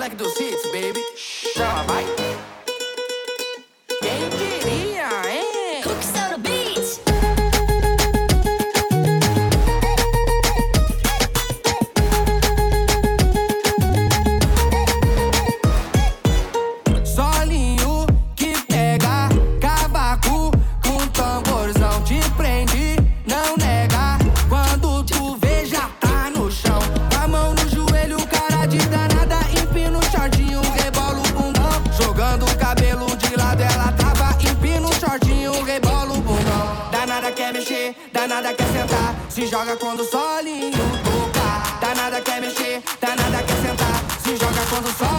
like those hits, baby. Shall up, right? joga quando o solinho toca. nada quer mexer, tá nada quer sentar. Se joga quando o solinho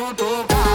junto com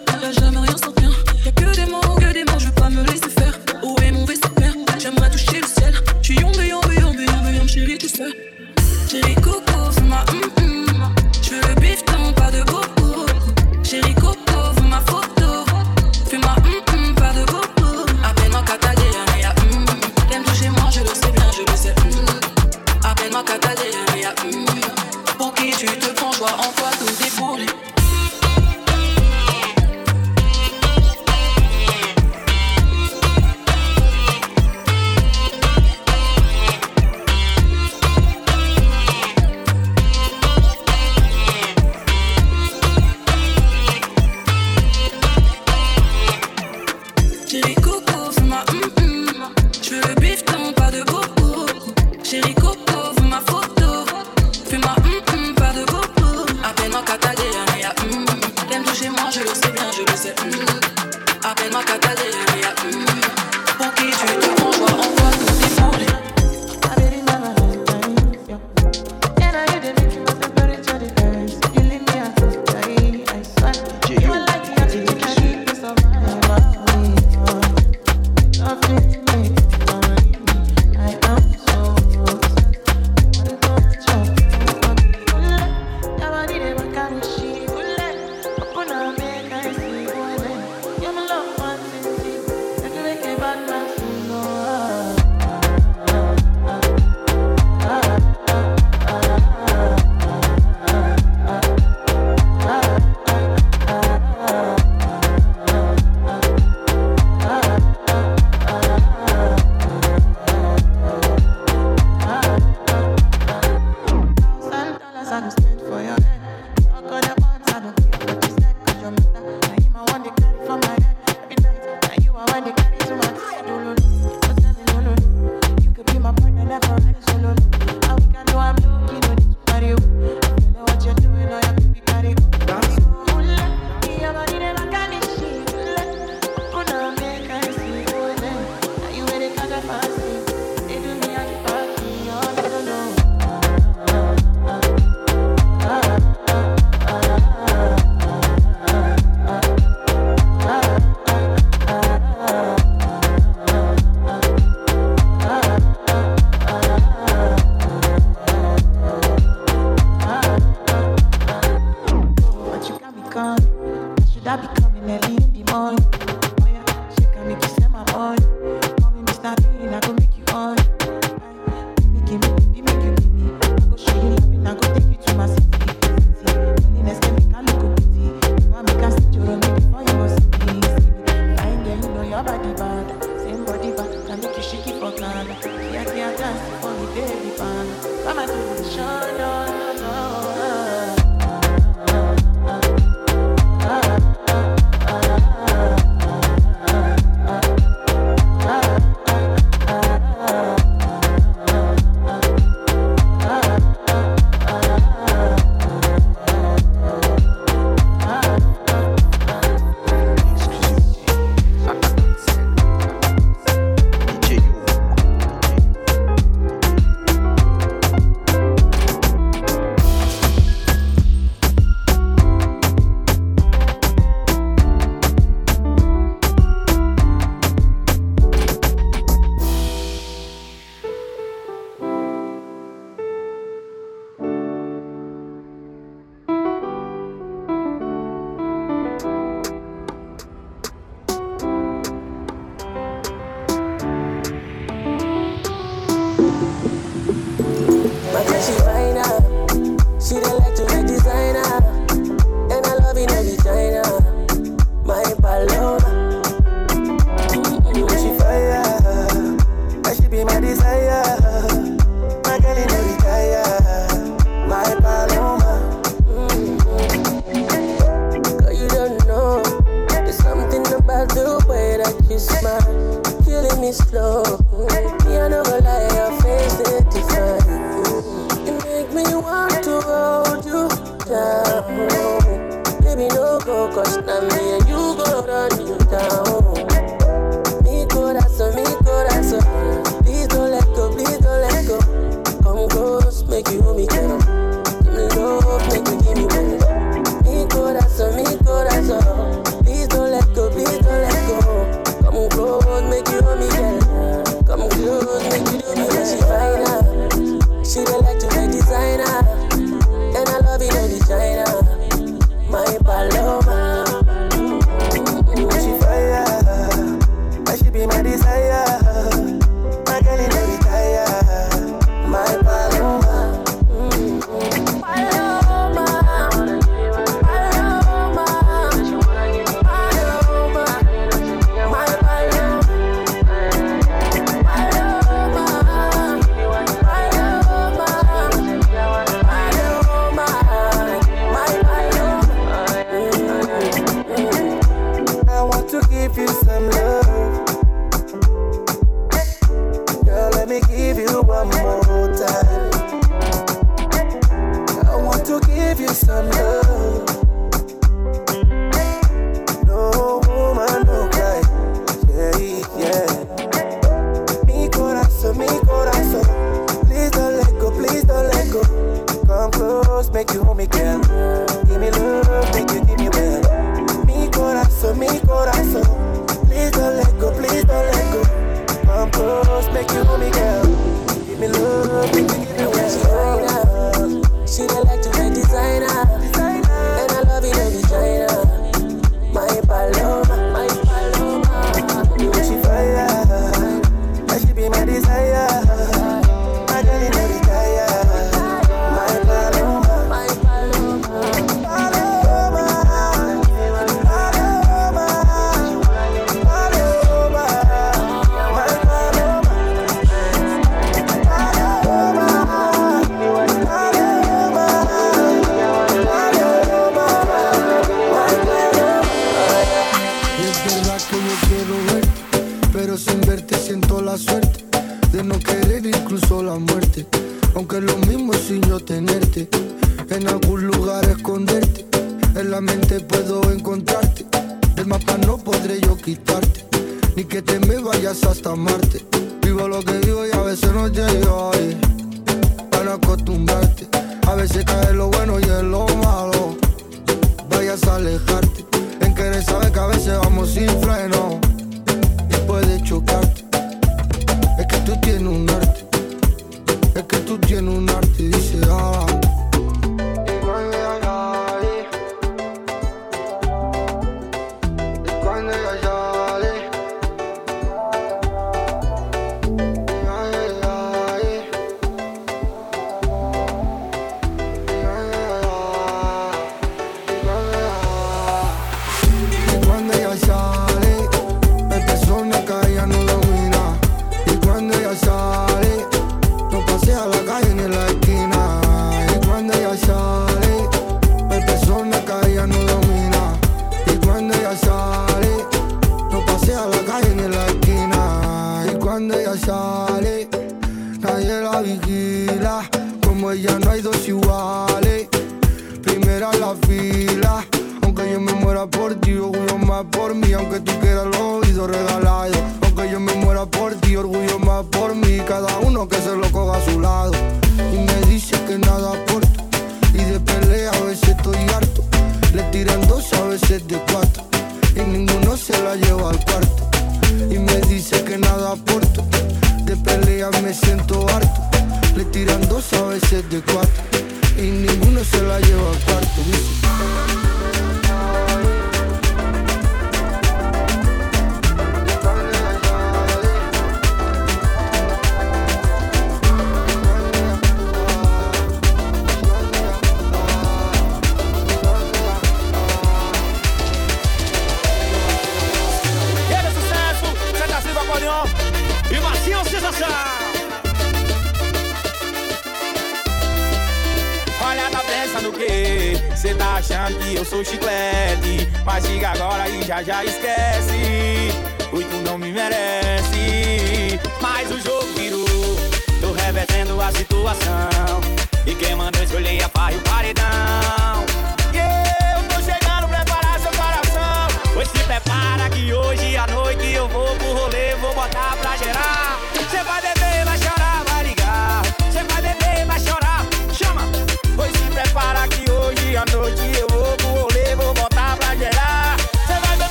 cœur. Elle a jamais rien.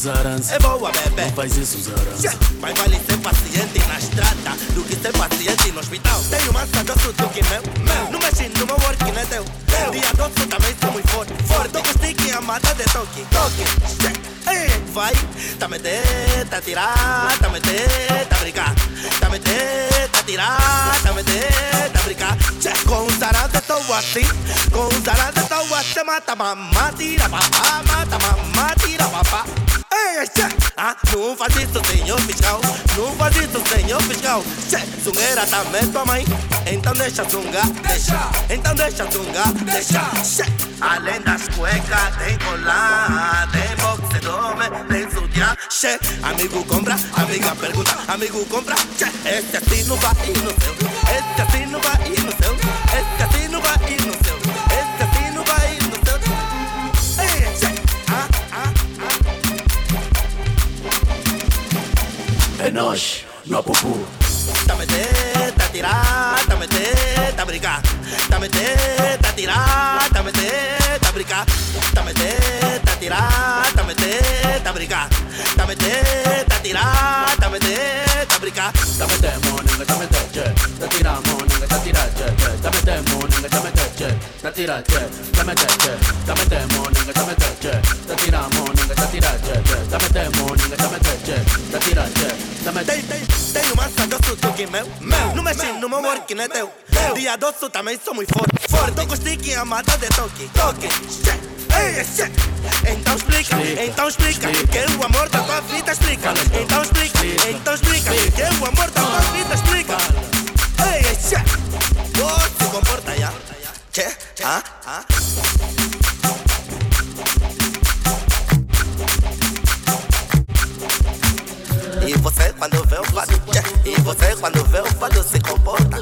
Zarança. É boa, bebê. Não faz isso, Zarança. Mais vale ser paciente na estrada do que ser paciente no hospital. Tenho mais cadoço do que meu. meu. Não mexe no meu work, não é teu. teu. Dia doce também sou muito forte. Forte. Tô com stick amada de toque. Toque. Vai. Tá meter, tá tirar, tá meter, tá brincar. Tá meter, tá tirar, tá meter, tá brincar. Com os aradas tô assim. Com os aradas tô assim. Mata mamá, tua mãe. Então deixa zungar, deixa. Então deixa zungar, deixa. Além das cuecas, tem colar, tem boxedor, tem sutiã. Tchê, amigo compra, amiga pergunta, amigo compra. Tchê, esse assim não vai ir no seu. Esse assim não vai ir no seu. Esse assim não vai ir no seu. Esse assim não vai ir no seu. Ei, tchê. Ah, ah, É nós, no pupu. Tá tatira, tamete, tabrica. Tamete, tatira, tamete, tabrica. Tamete, tatira, tamete, tabrica. Tamete, tatira, tamete, tabrica. Tamete, moninga, tamete, che. Tatira, moninga, tatira, che. Tamete, moninga, tamete, che. Tatira, che. Tamete, che. Tamete, moninga, tamete, che. Tatira, moninga. Tchê. Tá meter, moninga. Tá tirar, tchê. Tá meter. Tem, tem, tenho mais cadoço do que meu. meu. Não mexe no meu work, não é teu. Dia doce também sou muito forte. Forte, tô com stick amada de toque. Toque. Então explica, então explica que o amor da tua vida explica. Então explica, então explica que o amor da tua vida explica. Ei, tchê. Oh, se comporta já. Tchê, ah, ah. E você quando vê o tchê. E você quando vê o fado se comporta.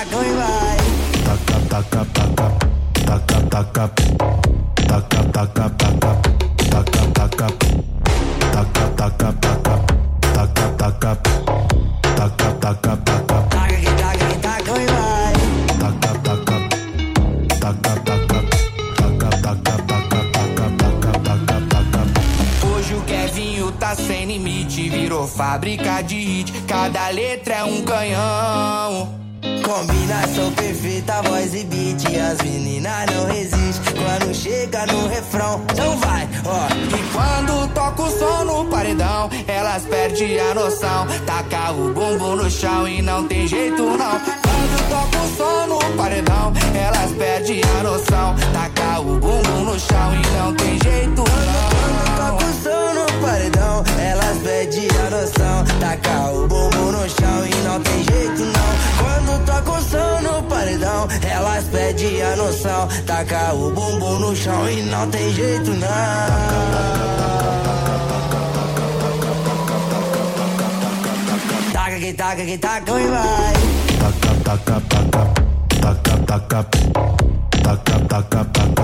Taca, taca, taca, Taca, taca, taca. Taca, taca. Taca, taca, taca. Taca, taca. Taca, taca, taca. Taca, taca. Taca, taca, taca. Taca, taca, taca, taca Taca, taca, taca, Taca, taca. Taca, taca. Taca, taca, taca, taca, taca, taca, taca. Hoje o Kevinho tá sem limite. Virou fábrica de hit. Cada letra é um canhão. Perdem a noção. Taca o bumbum no chão e não tem jeito não. Quando toca o som no paredão, elas perdem a noção. Taca o bumbum no chão e não tem jeito não. Toca o som no paredão Elas pedem a noção Taca o bumbum no chão e não tem jeito não Quando toca o som no paredão Elas pedem a noção Taca o bumbum no chão e não tem jeito não que taca que taca e vai Taca, taca, taca, taca, taca, taca, taca, taca, taca, taca,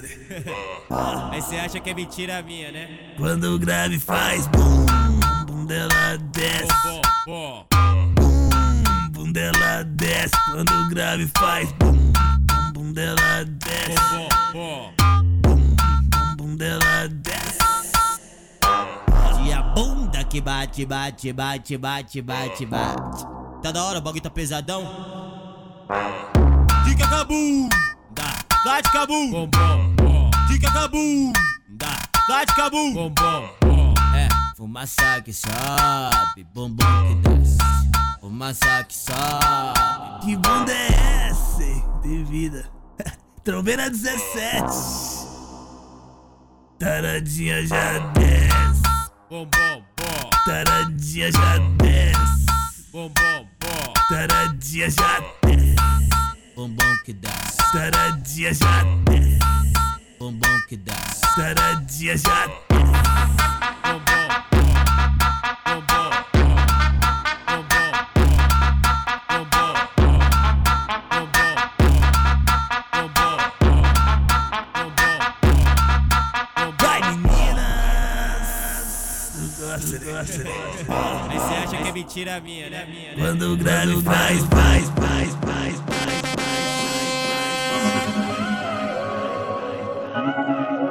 Né? Aí você acha que é mentira minha, né? Quando o grave faz bum, bum dela desce. Bom, bom. Bum, bum dela desce. Quando o grave faz bum, bum, bum dela desce. Bom, bom. Bum, bum dela desce. E a bunda que bate, bate, bate, bate, bate, bate. Tá da hora, o bagulho tá pesadão. Dica cabum! Dá, dá de cabum! Bom, bom. Dica cabum! Dá, dá de cabum! Bom, bom. É, fumaça que sobe, bumbum que desce. Fumaça que sobe. Que bunda é essa? hein? De vida. Trombeira 17. Taradinha já desce. Bom, bom, bom. Taradinha já desce. Bom, bom, bom. Taradinha já desce bombom que dá. será dia já Bombom que dá. será dia já Bombom. Mas você acha que é mentira minha, né? né? Quando o grande faz, faz, faz. Thank you.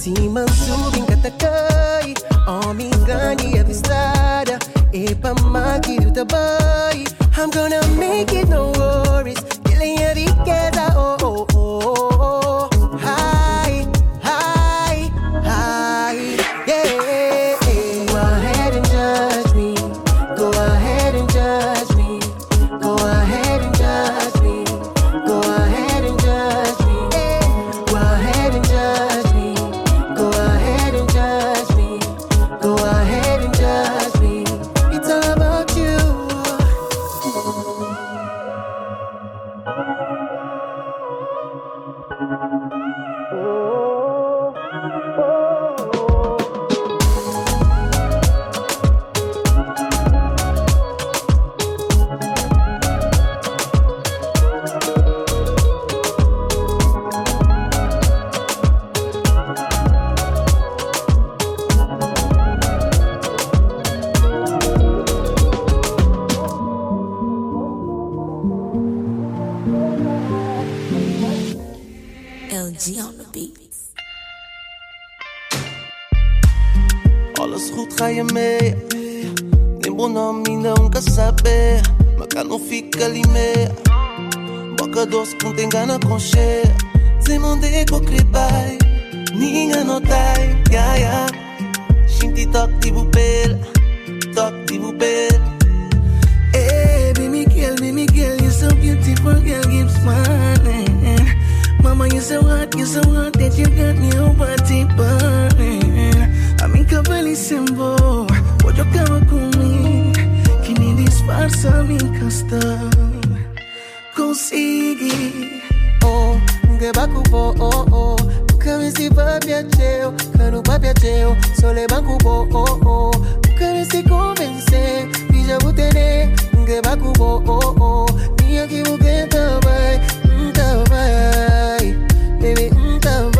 simansubing katakai o mingani para epa magi utabara morning. Mama, you're so hot, you're so hot that you got me whole body burning. I'm in Cavalli symbol, what you come Can you disfarsa me, kasta. Consegui. Oh, ngebakupo, oh, oh. Ukaviziva vya cheo, kanupa vya cheo, sole bankupo, oh, oh. Ukavisi convencer, bija butene, ngebakupo, oh, oh equivoqué, estaba, estaba, baby, estaba.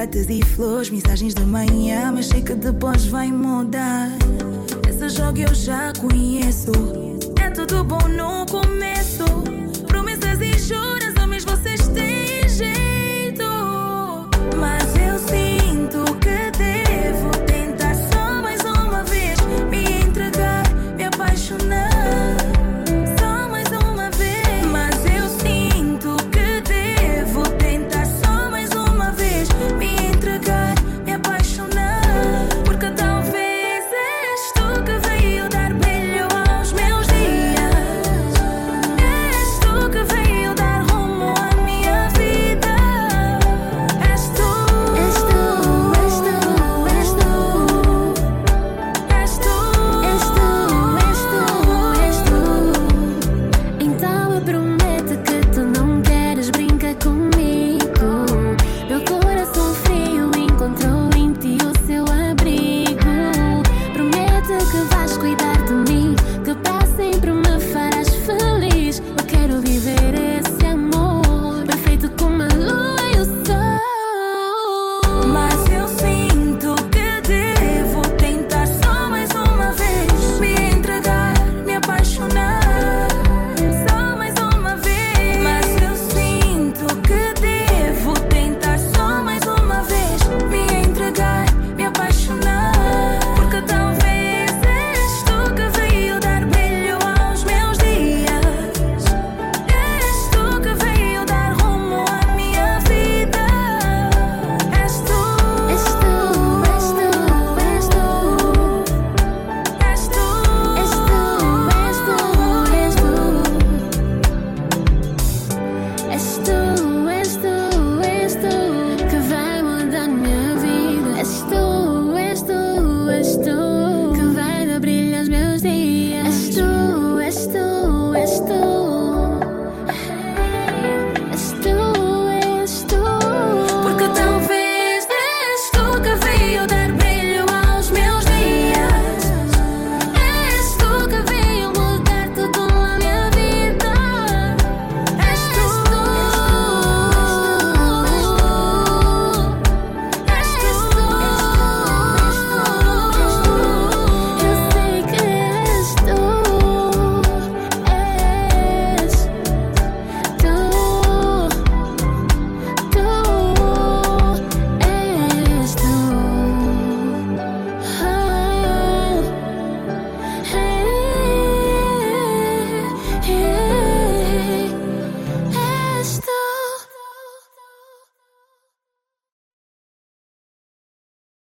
chocolates e flores, mensagens da manhã, mas sei que depois vai mudar. Esse jogo eu já conheço. É tudo bom no começo.